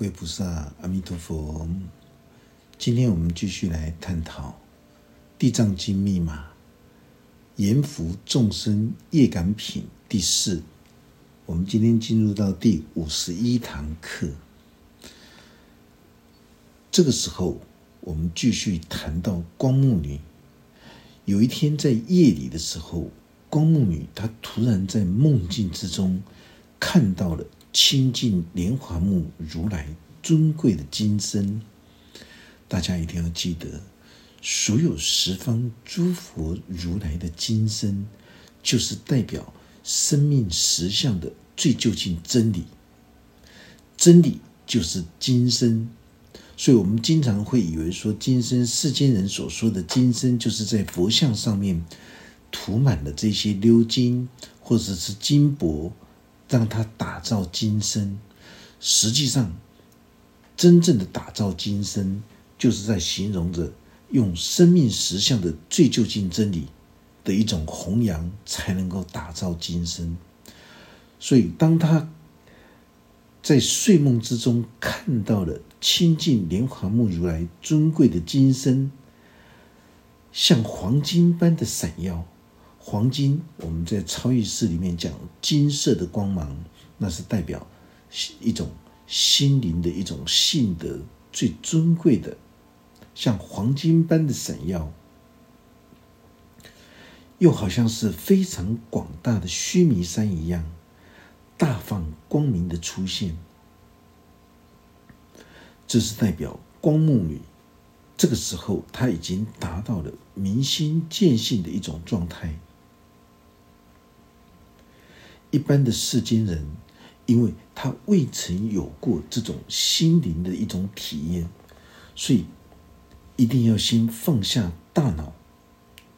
各位菩萨，阿弥陀佛。今天我们继续来探讨《地藏经》密码，阎浮众生业感品第四。我们今天进入到第五十一堂课。这个时候，我们继续谈到光目女。有一天在夜里的时候，光目女她突然在梦境之中看到了。亲近莲华目如来尊贵的金身，大家一定要记得，所有十方诸佛如来的金身，就是代表生命实相的最究竟真理。真理就是金身，所以我们经常会以为说，金身世间人所说的金身，就是在佛像上面涂满了这些鎏金或者是金箔。让他打造金身，实际上，真正的打造金身，就是在形容着用生命实相的最究竟真理的一种弘扬，才能够打造金身。所以，当他在睡梦之中看到了清净莲华目如来尊贵的金身，像黄金般的闪耀。黄金，我们在超意识里面讲金色的光芒，那是代表一种心灵的一种性德最尊贵的，像黄金般的闪耀，又好像是非常广大的须弥山一样大放光明的出现。这是代表光目女，这个时候她已经达到了明心见性的一种状态。一般的世间人，因为他未曾有过这种心灵的一种体验，所以一定要先放下大脑、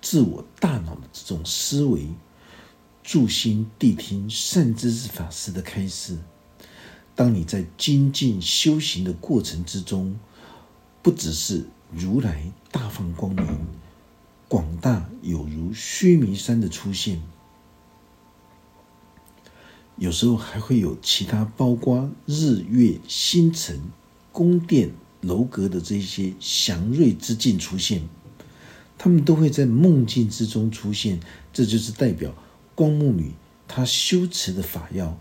自我大脑的这种思维，住心谛听善知识法师的开示。当你在精进修行的过程之中，不只是如来大放光明、广大有如须弥山的出现。有时候还会有其他，包括日月星辰、宫殿楼阁的这些祥瑞之境出现，他们都会在梦境之中出现。这就是代表光目女她修持的法要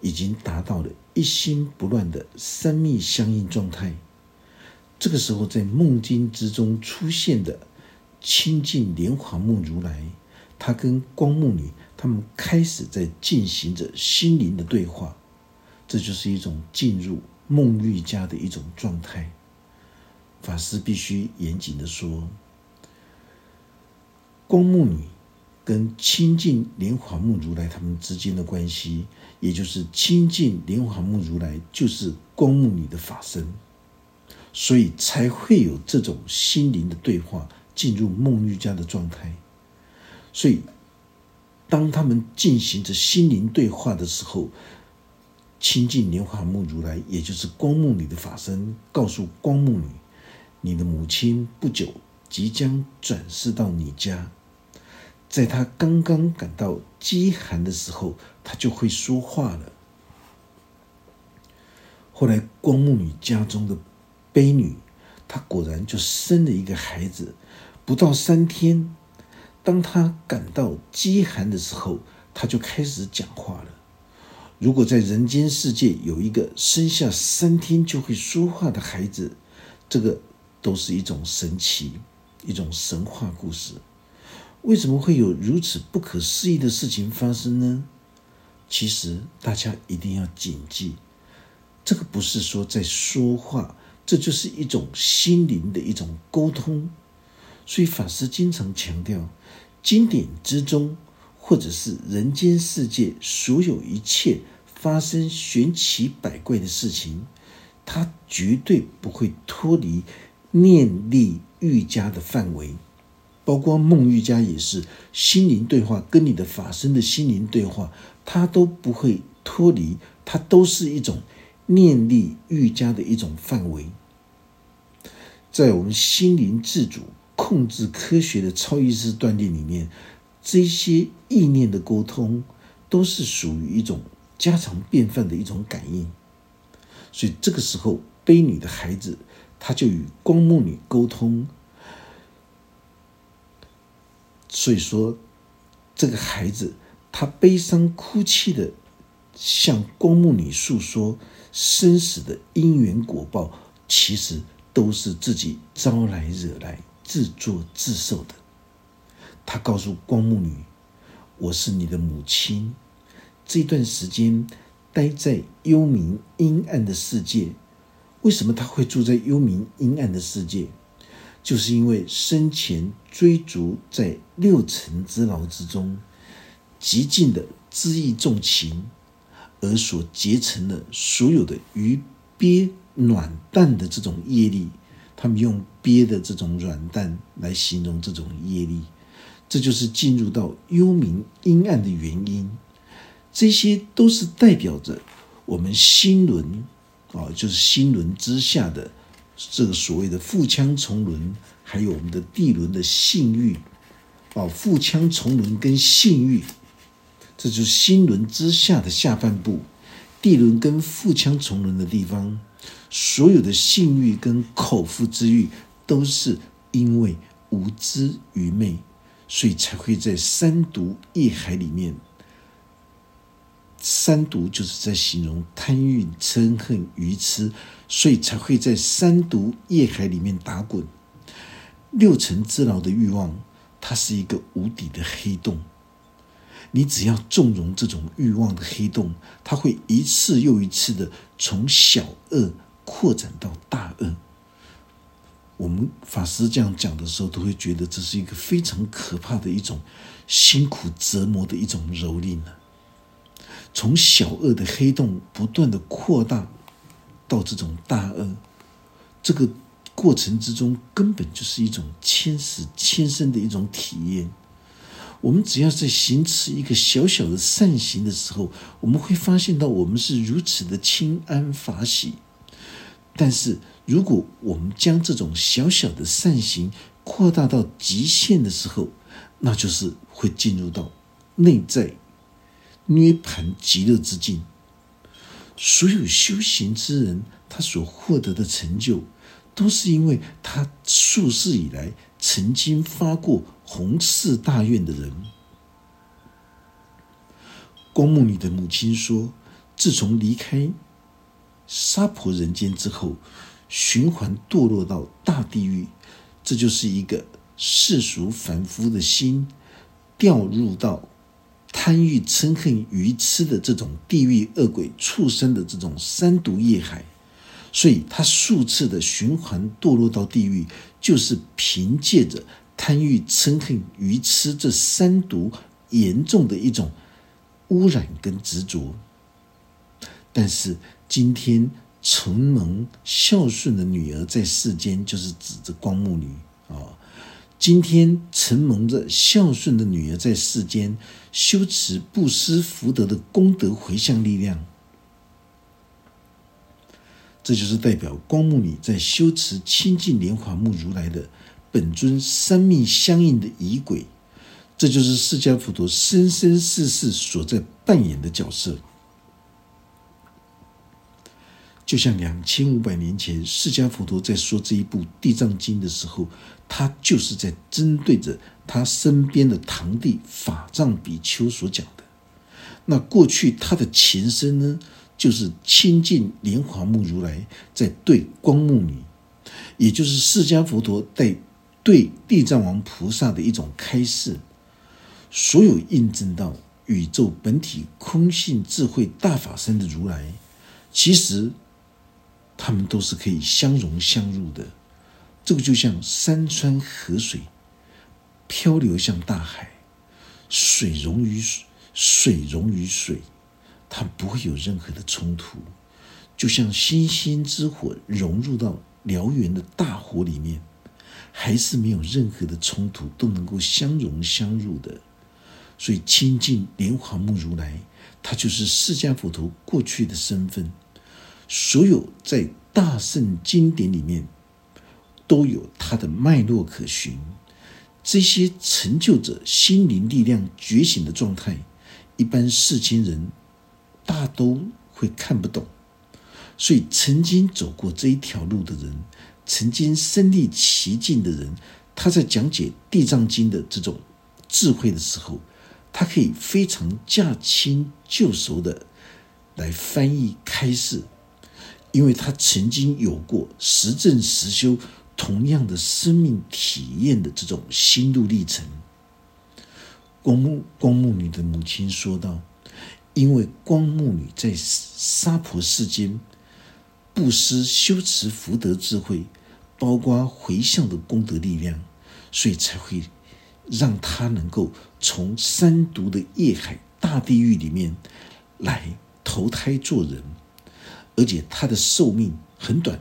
已经达到了一心不乱的三密相应状态。这个时候，在梦境之中出现的清净莲华目如来，他跟光目女。他们开始在进行着心灵的对话，这就是一种进入梦律家的一种状态。法师必须严谨的说，光目女跟清净莲华目如来他们之间的关系，也就是清净莲华目如来就是光目女的法身，所以才会有这种心灵的对话，进入梦律家的状态，所以。当他们进行着心灵对话的时候，亲近莲华目如来，也就是光目女的法身，告诉光目女：“你的母亲不久即将转世到你家，在她刚刚感到饥寒的时候，她就会说话了。”后来，光目女家中的悲女，她果然就生了一个孩子，不到三天。当他感到饥寒的时候，他就开始讲话了。如果在人间世界有一个生下三天就会说话的孩子，这个都是一种神奇、一种神话故事。为什么会有如此不可思议的事情发生呢？其实大家一定要谨记，这个不是说在说话，这就是一种心灵的一种沟通。所以法师经常强调。经典之中，或者是人间世界所有一切发生玄奇百怪的事情，它绝对不会脱离念力瑜伽的范围，包括梦瑜伽也是心灵对话，跟你的法身的心灵对话，它都不会脱离，它都是一种念力瑜伽的一种范围，在我们心灵自主。控制科学的超意识锻炼里面，这些意念的沟通都是属于一种家常便饭的一种感应。所以这个时候，悲女的孩子他就与光目女沟通。所以说，这个孩子他悲伤哭泣的向光目女诉说生死的因缘果报，其实都是自己招来惹来、自作自受的。他告诉光目女：“我是你的母亲，这段时间待在幽冥阴暗的世界。为什么他会住在幽冥阴暗的世界？”就是因为生前追逐在六尘之牢之中，极尽的恣意纵情，而所结成的所有的鱼鳖软蛋的这种业力，他们用憋的这种软蛋来形容这种业力，这就是进入到幽冥阴暗的原因。这些都是代表着我们心轮啊，就是心轮之下的。这个所谓的腹腔重轮，还有我们的地轮的性欲，啊，腹腔重轮跟性欲，这就是心轮之下的下半部，地轮跟腹腔重轮的地方，所有的性欲跟口腹之欲，都是因为无知愚昧，所以才会在三毒业海里面。三毒就是在形容贪欲、嗔恨、愚痴，所以才会在三毒业海里面打滚。六尘之牢的欲望，它是一个无底的黑洞。你只要纵容这种欲望的黑洞，它会一次又一次的从小恶扩展到大恶。我们法师这样讲的时候，都会觉得这是一个非常可怕的一种辛苦折磨的一种蹂躏呢。从小恶的黑洞不断的扩大到这种大恶，这个过程之中根本就是一种千死千生的一种体验。我们只要在行持一个小小的善行的时候，我们会发现到我们是如此的清安法喜。但是如果我们将这种小小的善行扩大到极限的时候，那就是会进入到内在。涅盘极乐之境，所有修行之人，他所获得的成就，都是因为他数世以来曾经发过弘誓大愿的人。光目女的母亲说：“自从离开娑婆人间之后，循环堕落到大地狱，这就是一个世俗凡夫的心掉入到。”贪欲、嗔恨、愚痴的这种地狱恶鬼畜生的这种三毒业海，所以他数次的循环堕落到地狱，就是凭借着贪欲、嗔恨、愚痴这三毒严重的一种污染跟执着。但是今天承蒙孝顺的女儿在世间，就是指着光目女啊。今天承蒙着孝顺的女儿在世间修持布施福德的功德回向力量，这就是代表光目女在修持清净莲华目如来的本尊生命相应的仪轨，这就是释迦佛陀生生世世所在扮演的角色。就像两千五百年前，释迦佛陀在说这一部《地藏经》的时候，他就是在针对着他身边的堂弟法藏比丘所讲的。那过去他的前身呢，就是清净莲华目如来在对光目女，也就是释迦佛陀在对地藏王菩萨的一种开示，所有印证到宇宙本体空性智慧大法身的如来，其实。他们都是可以相融相入的，这个就像山川河水漂流向大海，水溶于水，水溶于水，它不会有任何的冲突。就像星星之火融入到燎原的大火里面，还是没有任何的冲突，都能够相融相入的。所以亲近莲华目如来，他就是释迦佛陀过去的身份。所有在大圣经典里面都有它的脉络可循，这些成就者心灵力量觉醒的状态，一般世间人大都会看不懂，所以，曾经走过这一条路的人，曾经身历其境的人，他在讲解《地藏经》的这种智慧的时候，他可以非常驾轻就熟的来翻译开示，因为他曾经有过实证实修同样的生命体验的这种心路历程。光目光目女的母亲说道：“因为光目女在娑婆世间。”布施、修持、福德、智慧，包括回向的功德力量，所以才会让他能够从三毒的业海大地狱里面来投胎做人，而且他的寿命很短，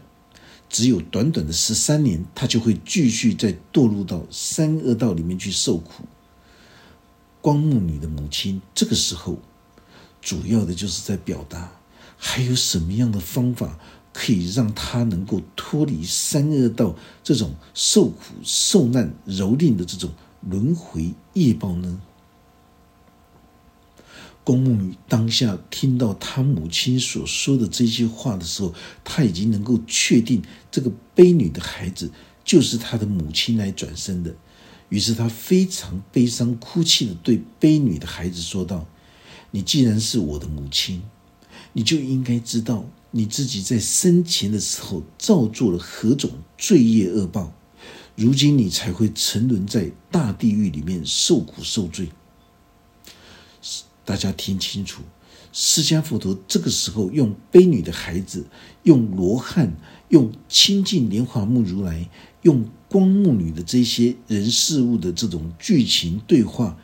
只有短短的十三年，他就会继续再堕入到三恶道里面去受苦。光目女的母亲这个时候，主要的就是在表达还有什么样的方法。可以让他能够脱离三恶道这种受苦受难蹂躏的这种轮回业报呢？公母女当下听到他母亲所说的这些话的时候，他已经能够确定这个悲女的孩子就是他的母亲来转生的。于是他非常悲伤哭泣的对悲女的孩子说道：“你既然是我的母亲，你就应该知道。”你自己在生前的时候造作了何种罪业恶报，如今你才会沉沦在大地狱里面受苦受罪。大家听清楚，释迦佛陀这个时候用悲女的孩子，用罗汉，用清净莲华目如来，用光目女的这些人事物的这种剧情对话，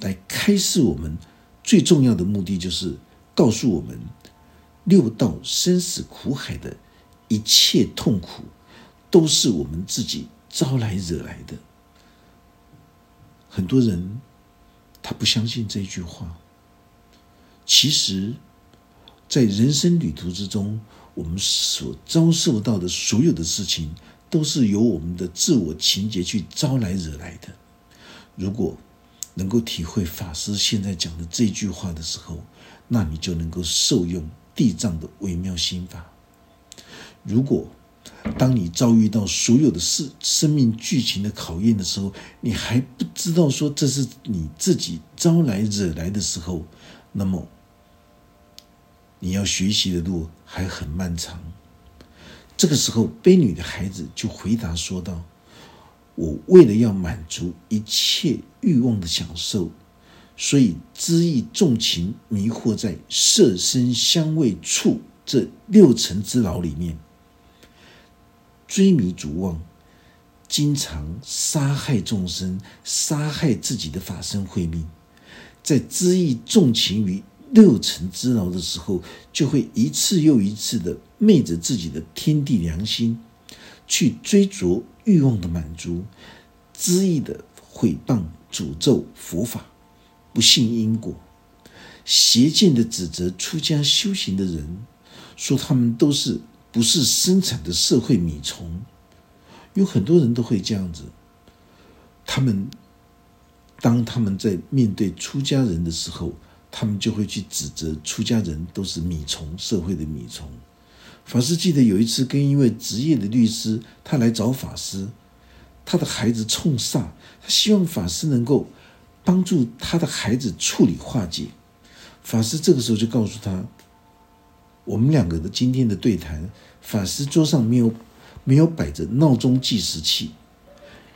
来开示我们最重要的目的，就是告诉我们。六道生死苦海的一切痛苦，都是我们自己招来惹来的。很多人他不相信这句话。其实，在人生旅途之中，我们所遭受到的所有的事情，都是由我们的自我情节去招来惹来的。如果能够体会法师现在讲的这句话的时候，那你就能够受用。地藏的微妙心法。如果当你遭遇到所有的事、生命剧情的考验的时候，你还不知道说这是你自己招来惹来的时候，那么你要学习的路还很漫长。这个时候，悲女的孩子就回答说道：“我为了要满足一切欲望的享受。”所以，知意重情迷惑在色身香味触这六尘之牢里面，追迷逐妄，经常杀害众生，杀害自己的法身慧命。在恣意纵情于六尘之牢的时候，就会一次又一次的昧着自己的天地良心，去追逐欲望的满足，恣意的毁谤诅咒佛法。不信因果，邪见的指责出家修行的人，说他们都是不是生产的社会米虫。有很多人都会这样子，他们当他们在面对出家人的时候，他们就会去指责出家人都是米虫，社会的米虫。法师记得有一次跟一位职业的律师，他来找法师，他的孩子冲煞，他希望法师能够。帮助他的孩子处理化解，法师这个时候就告诉他：“我们两个的今天的对谈，法师桌上没有没有摆着闹钟计时器。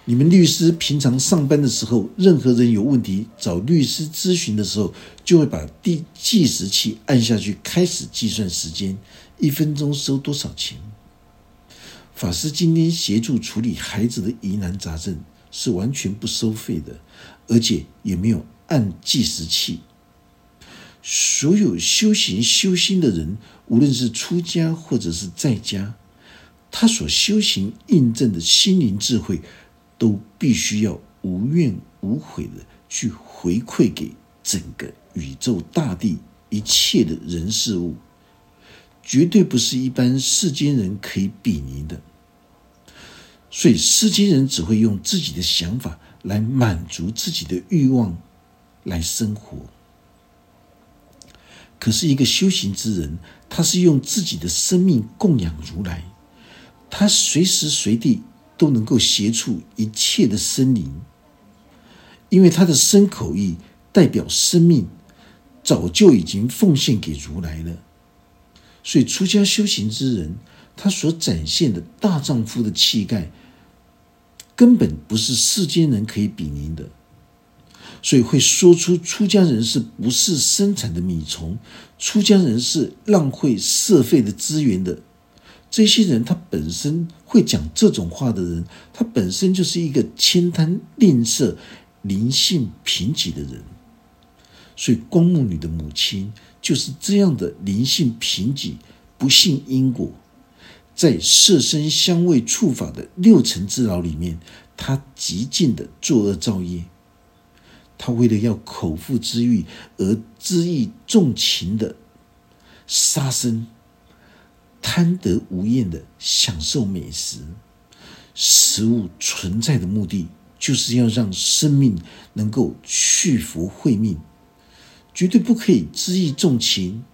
你们律师平常上班的时候，任何人有问题找律师咨询的时候，就会把计计时器按下去，开始计算时间，一分钟收多少钱。法师今天协助处理孩子的疑难杂症，是完全不收费的。”而且也没有按计时器。所有修行修心的人，无论是出家或者是在家，他所修行印证的心灵智慧，都必须要无怨无悔的去回馈给整个宇宙大地一切的人事物，绝对不是一般世间人可以比拟的。所以世间人只会用自己的想法。来满足自己的欲望，来生活。可是一个修行之人，他是用自己的生命供养如来，他随时随地都能够协助一切的生灵，因为他的身口意代表生命，早就已经奉献给如来了。所以出家修行之人，他所展现的大丈夫的气概，根本不是世间人可以比拟的。所以会说出出家人是不是生产的米虫，出家人是浪费社费的资源的。这些人他本身会讲这种话的人，他本身就是一个悭贪吝啬、灵性贫瘠的人。所以光目女的母亲就是这样的灵性贫瘠、不信因果，在色身香味触法的六尘之牢里面，他极尽的作恶造业。他为了要口腹之欲而恣意纵情的杀生，贪得无厌的享受美食。食物存在的目的，就是要让生命能够去福慧命，绝对不可以恣意纵情。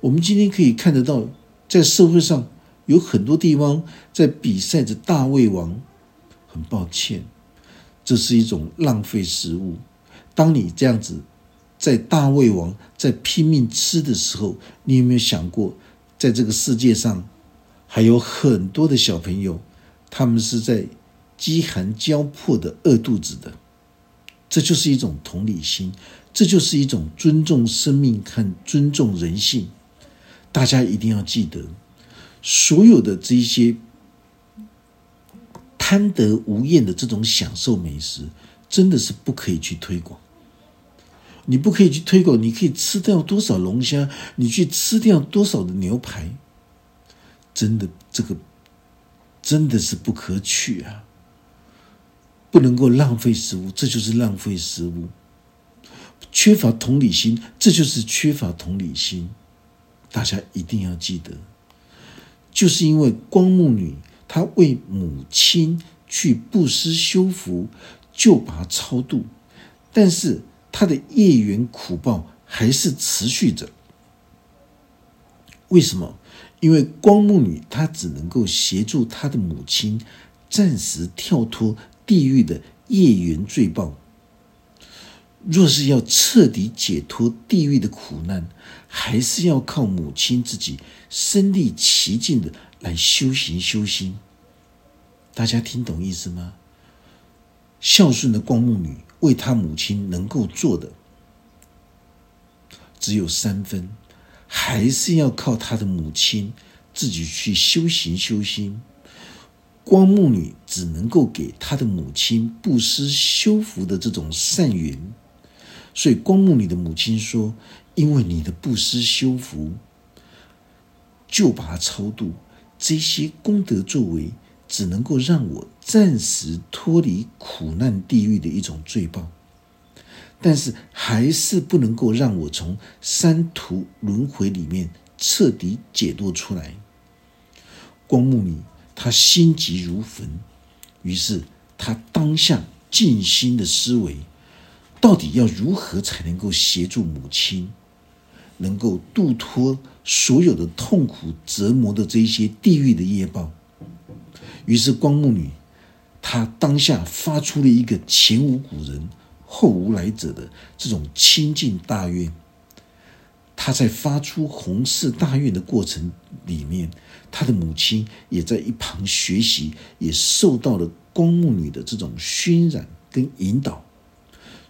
我们今天可以看得到，在社会上有很多地方在比赛着大胃王。很抱歉。这是一种浪费食物。当你这样子在大胃王在拼命吃的时候，你有没有想过，在这个世界上还有很多的小朋友，他们是在饥寒交迫的饿肚子的？这就是一种同理心，这就是一种尊重生命和尊重人性。大家一定要记得，所有的这些。贪得无厌的这种享受美食，真的是不可以去推广。你不可以去推广，你可以吃掉多少龙虾，你去吃掉多少的牛排，真的这个真的是不可取啊！不能够浪费食物，这就是浪费食物。缺乏同理心，这就是缺乏同理心。大家一定要记得，就是因为光目女。他为母亲去布施修福，就把他超度，但是他的业缘苦报还是持续着。为什么？因为光目女她只能够协助她的母亲暂时跳脱地狱的业缘罪报。若是要彻底解脱地狱的苦难，还是要靠母亲自己身历其境的。来修行修心，大家听懂意思吗？孝顺的光目女为她母亲能够做的只有三分，还是要靠她的母亲自己去修行修心。光目女只能够给她的母亲布施修福的这种善缘，所以光目女的母亲说：“因为你的布施修福，就把她超度。”这些功德作为，只能够让我暂时脱离苦难地狱的一种罪报，但是还是不能够让我从三途轮回里面彻底解脱出来。光目女她心急如焚，于是她当下静心的思维，到底要如何才能够协助母亲？能够度脱所有的痛苦折磨的这一些地狱的业报，于是光目女她当下发出了一个前无古人后无来者的这种清净大愿。她在发出弘誓大愿的过程里面，她的母亲也在一旁学习，也受到了光目女的这种熏染跟引导。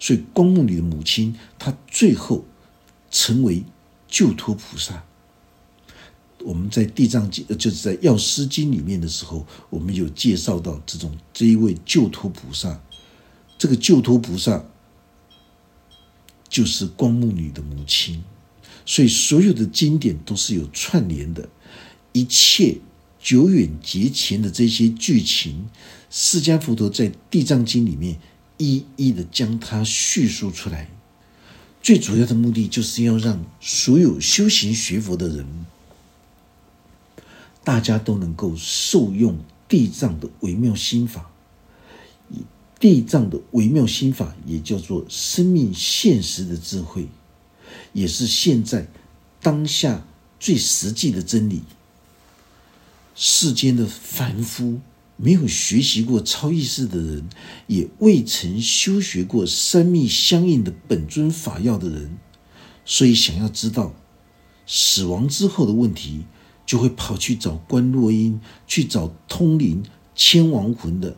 所以光目女的母亲，她最后成为。救脱菩萨，我们在《地藏经》就是在《药师经》里面的时候，我们有介绍到这种这一位救脱菩萨。这个救脱菩萨就是光目女的母亲，所以所有的经典都是有串联的，一切久远劫前的这些剧情，释迦佛陀在《地藏经》里面一一的将它叙述出来。最主要的目的就是要让所有修行学佛的人，大家都能够受用地藏的微妙心法。以地藏的微妙心法，也叫做生命现实的智慧，也是现在当下最实际的真理。世间的凡夫，没有学习过超意识的人，也未曾修学过三密相应的本尊法要的人，所以想要知道死亡之后的问题，就会跑去找观落音，去找通灵牵亡魂的。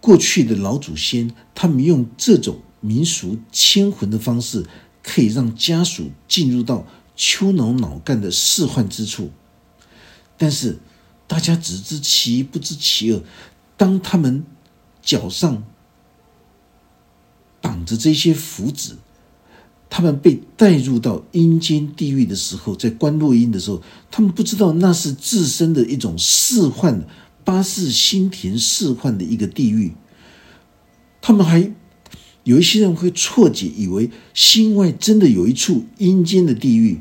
过去的老祖先，他们用这种民俗牵魂的方式，可以让家属进入到丘脑脑干的释幻之处。但是，大家只知其一，不知其二。当他们脚上绑着这些符纸，他们被带入到阴间地狱的时候，在观落阴的时候，他们不知道那是自身的一种释幻，八世心田释幻的一个地狱。他们还有一些人会错解，以为心外真的有一处阴间的地狱。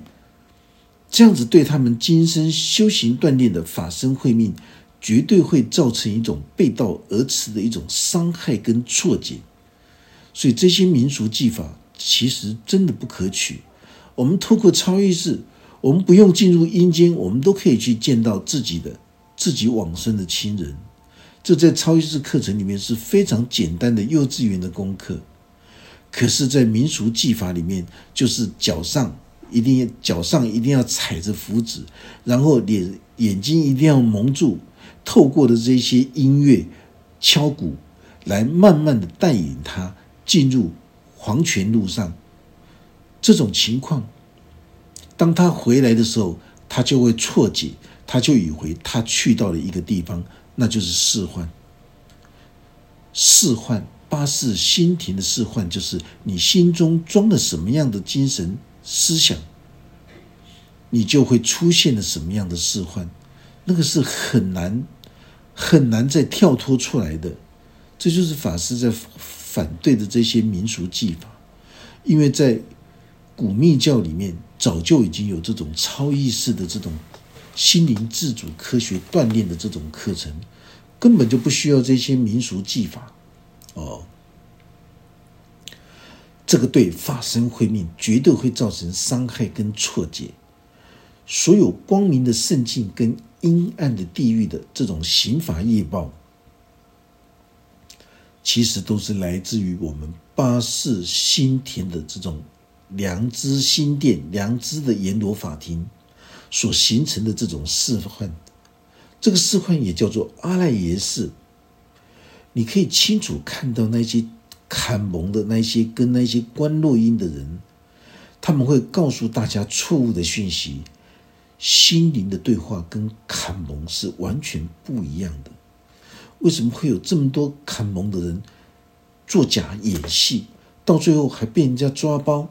这样子对他们今生修行锻炼的法身慧命，绝对会造成一种背道而驰的一种伤害跟错解。所以这些民俗技法其实真的不可取。我们透过超意识，我们不用进入阴间，我们都可以去见到自己的自己往生的亲人。这在超意识课程里面是非常简单的幼稚园的功课。可是，在民俗技法里面，就是脚上。一定脚上一定要踩着符纸，然后脸眼睛一定要蒙住，透过的这些音乐敲鼓，来慢慢的带领他进入黄泉路上。这种情况，当他回来的时候，他就会错解，他就以为他去到了一个地方，那就是世幻。世幻八世心田的世幻，就是你心中装了什么样的精神。思想，你就会出现了什么样的事幻？那个是很难很难再跳脱出来的。这就是法师在反对的这些民俗技法，因为在古密教里面早就已经有这种超意识的这种心灵自主科学锻炼的这种课程，根本就不需要这些民俗技法哦。这个对法身慧命绝对会造成伤害跟错解。所有光明的圣境跟阴暗的地狱的这种刑罚业报，其实都是来自于我们八世心田的这种良知心殿、良知的阎罗法庭所形成的这种示幻。这个示幻也叫做阿赖耶识。你可以清楚看到那些。坎蒙的那些跟那些观落音的人，他们会告诉大家错误的讯息。心灵的对话跟坎蒙是完全不一样的。为什么会有这么多坎蒙的人作假演戏，到最后还被人家抓包？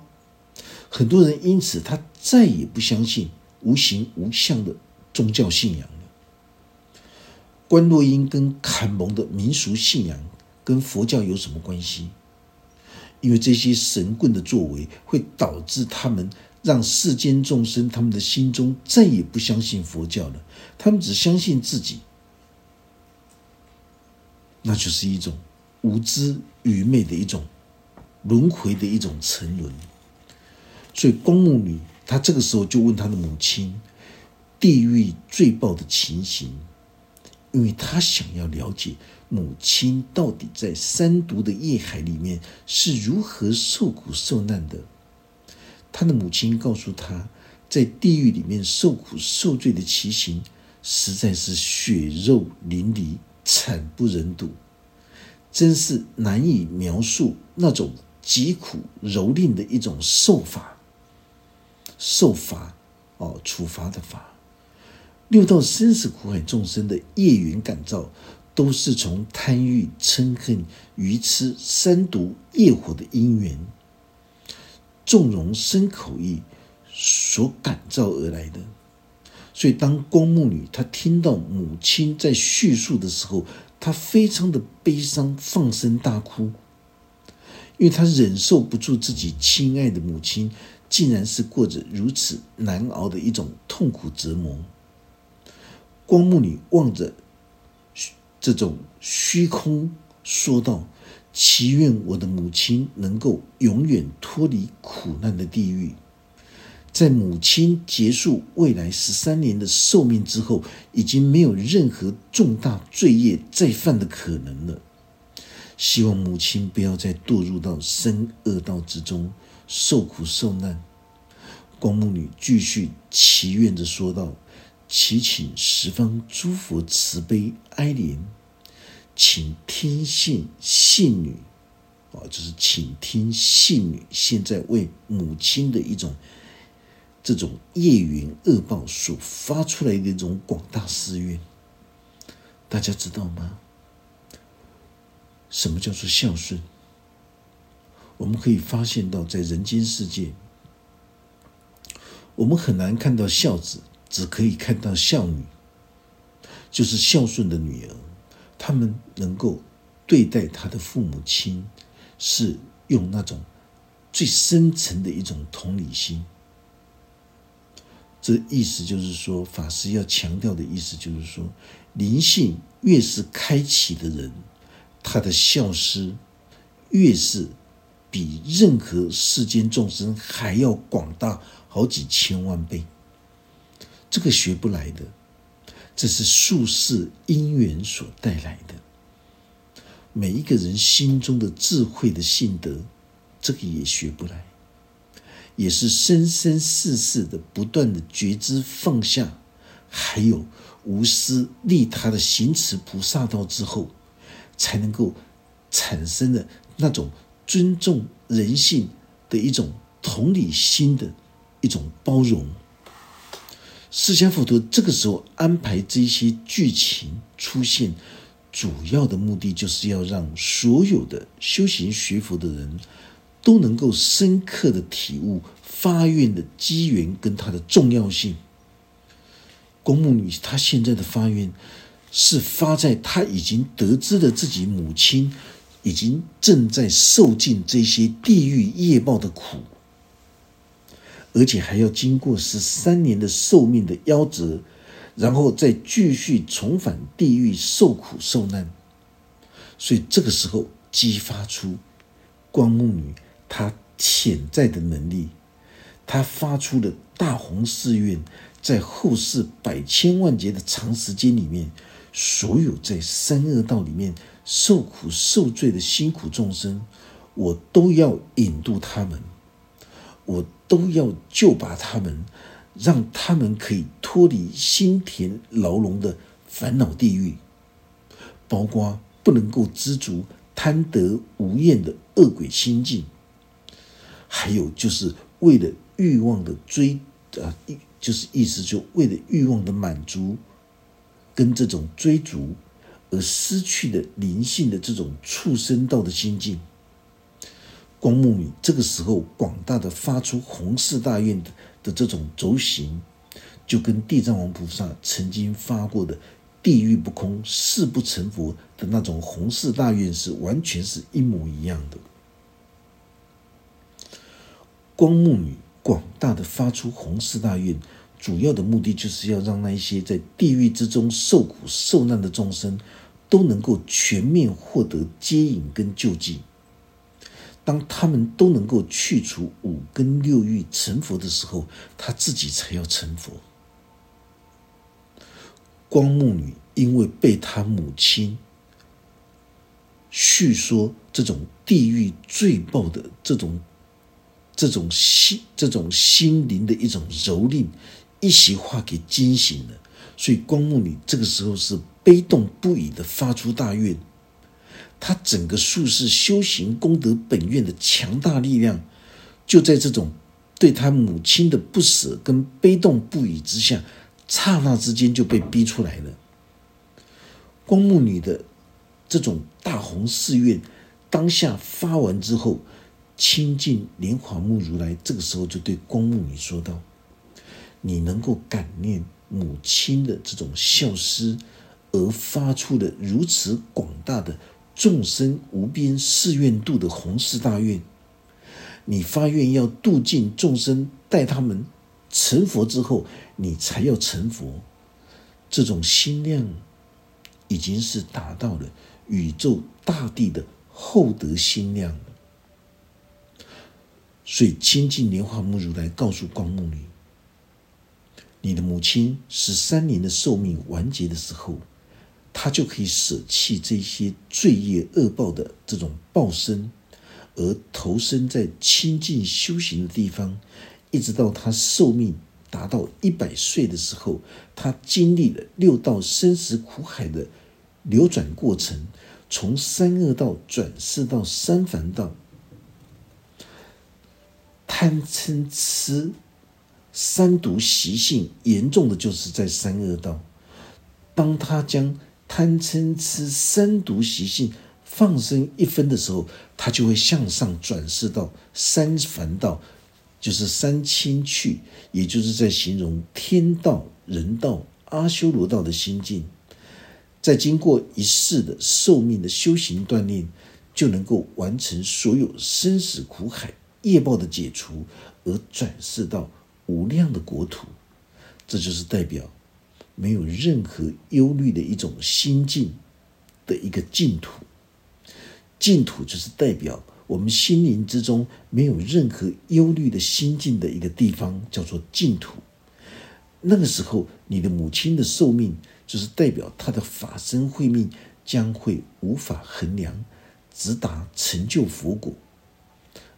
很多人因此他再也不相信无形无相的宗教信仰了。观落音跟坎蒙的民俗信仰。跟佛教有什么关系？因为这些神棍的作为会导致他们让世间众生他们的心中再也不相信佛教了，他们只相信自己，那就是一种无知愚昧的一种轮回的一种沉沦。所以光目女她这个时候就问她的母亲：地狱罪报的情形。因为他想要了解母亲到底在三毒的业海里面是如何受苦受难的。他的母亲告诉他，在地狱里面受苦受罪的奇形实在是血肉淋漓、惨不忍睹，真是难以描述那种疾苦蹂躏的一种受法、受罚哦，处罚的罚。六道生死苦海众生的业缘感召，都是从贪欲、嗔恨、愚痴三毒业火的因缘，纵容生口意所感召而来的。所以，当光目女她听到母亲在叙述的时候，她非常的悲伤，放声大哭，因为她忍受不住自己亲爱的母亲竟然是过着如此难熬的一种痛苦折磨。光目女望着这种虚空，说道：“祈愿我的母亲能够永远脱离苦难的地狱。在母亲结束未来十三年的寿命之后，已经没有任何重大罪业再犯的可能了。希望母亲不要再堕入到生恶道之中，受苦受难。光目女继续祈愿着说道：“祈请十方诸佛慈悲哀怜，请听信信女，啊，就是请听信女现在为母亲的一种这种业缘恶报所发出来的一种广大誓愿。大家知道吗？什么叫做孝顺？我们可以发现到，在人间世界。”我们很难看到孝子，只可以看到孝女，就是孝顺的女儿。他们能够对待他的父母亲，是用那种最深层的一种同理心。这意思就是说，法师要强调的意思就是说，灵性越是开启的人，他的孝思越是比任何世间众生还要广大。好几千万倍，这个学不来的，这是术士因缘所带来的。每一个人心中的智慧的性德，这个也学不来，也是生生世世的不断的觉知放下，还有无私利他的行持菩萨道之后，才能够产生的那种尊重人性的一种同理心的。一种包容，释迦佛陀这个时候安排这些剧情出现，主要的目的就是要让所有的修行学佛的人都能够深刻的体悟发愿的机缘跟它的重要性。公母女她现在的发愿是发在她已经得知了自己母亲已经正在受尽这些地狱业报的苦。而且还要经过十三年的寿命的夭折，然后再继续重返地狱受苦受难。所以这个时候激发出光目女她潜在的能力，她发出了大宏誓愿，在后世百千万劫的长时间里面，所有在三恶道里面受苦受罪的辛苦众生，我都要引渡他们。我都要救拔他们，让他们可以脱离心田牢笼的烦恼地狱，包括不能够知足、贪得无厌的恶鬼心境，还有就是为了欲望的追啊，就是意思就为了欲望的满足跟这种追逐而失去的灵性的这种畜生道的心境。光目女这个时候广大的发出弘誓大愿的的这种轴行，就跟地藏王菩萨曾经发过的“地狱不空，誓不成佛”的那种弘誓大愿是完全是一模一样的。光目女广大的发出弘誓大愿，主要的目的就是要让那一些在地狱之中受苦受难的众生，都能够全面获得接引跟救济。当他们都能够去除五根六欲成佛的时候，他自己才要成佛。光目女因为被他母亲叙说这种地狱罪报的这种这种心这种心灵的一种蹂躏，一席话给惊醒了，所以光目女这个时候是悲动不已的发出大愿。他整个术士修行功德本愿的强大力量，就在这种对他母亲的不舍跟悲痛不已之下，刹那之间就被逼出来了。光目女的这种大宏誓愿，当下发完之后，亲近莲华目如来这个时候就对光目女说道：“你能够感念母亲的这种孝思，而发出的如此广大的。”众生无边誓愿度的弘誓大愿，你发愿要度尽众生，待他们成佛之后，你才要成佛。这种心量已经是达到了宇宙大地的厚德心量。所以，亲近莲花目如来告诉光目女：“你的母亲十三年的寿命完结的时候，他就可以舍弃这些罪业恶报的这种报身，而投身在清净修行的地方，一直到他寿命达到一百岁的时候，他经历了六道生死苦海的流转过程，从三恶道转世到三凡道。”贪嗔痴三毒习性严重的就是在三恶道。当他将贪嗔痴三毒习性放生一分的时候，他就会向上转世到三凡道，就是三清去，也就是在形容天道、人道、阿修罗道的心境。在经过一世的寿命的修行锻炼，就能够完成所有生死苦海。业报的解除，而转世到无量的国土，这就是代表没有任何忧虑的一种心境的一个净土。净土就是代表我们心灵之中没有任何忧虑的心境的一个地方，叫做净土。那个时候，你的母亲的寿命就是代表她的法身慧命将会无法衡量，直达成就佛果。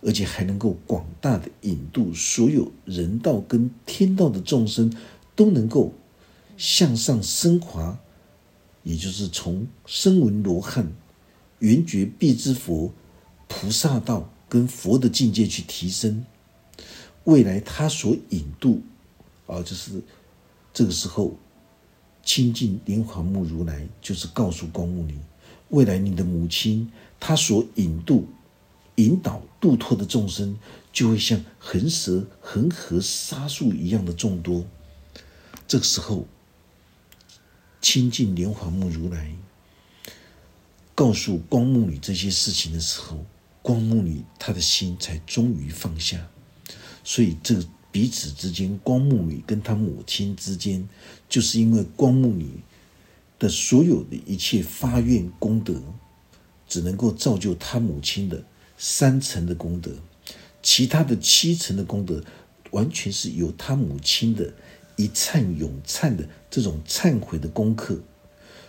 而且还能够广大的引渡所有人道跟天道的众生，都能够向上升华，也就是从声闻罗汉、圆觉必之佛、菩萨道跟佛的境界去提升。未来他所引渡，啊，就是这个时候亲近莲华目如来，就是告诉光目女，未来你的母亲她所引渡。引导度脱的众生，就会像恒蛇、恒河沙数一样的众多。这个时候，亲近莲华目如来，告诉光目女这些事情的时候，光目女她的心才终于放下。所以，这个彼此之间，光目女跟她母亲之间，就是因为光目女的所有的一切发愿功德，只能够造就她母亲的。三层的功德，其他的七层的功德，完全是由他母亲的一忏永忏的这种忏悔的功课。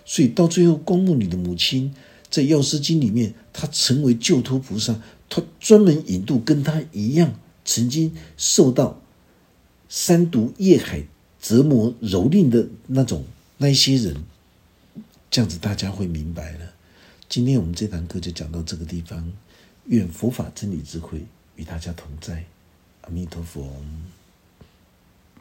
所以到最后，光目女的母亲在药师经里面，她成为救脱菩萨，她专门引渡跟她一样曾经受到三毒业海折磨蹂躏的那种那些人。这样子大家会明白了。今天我们这堂课就讲到这个地方。愿佛法真理智慧与大家同在，阿弥陀佛。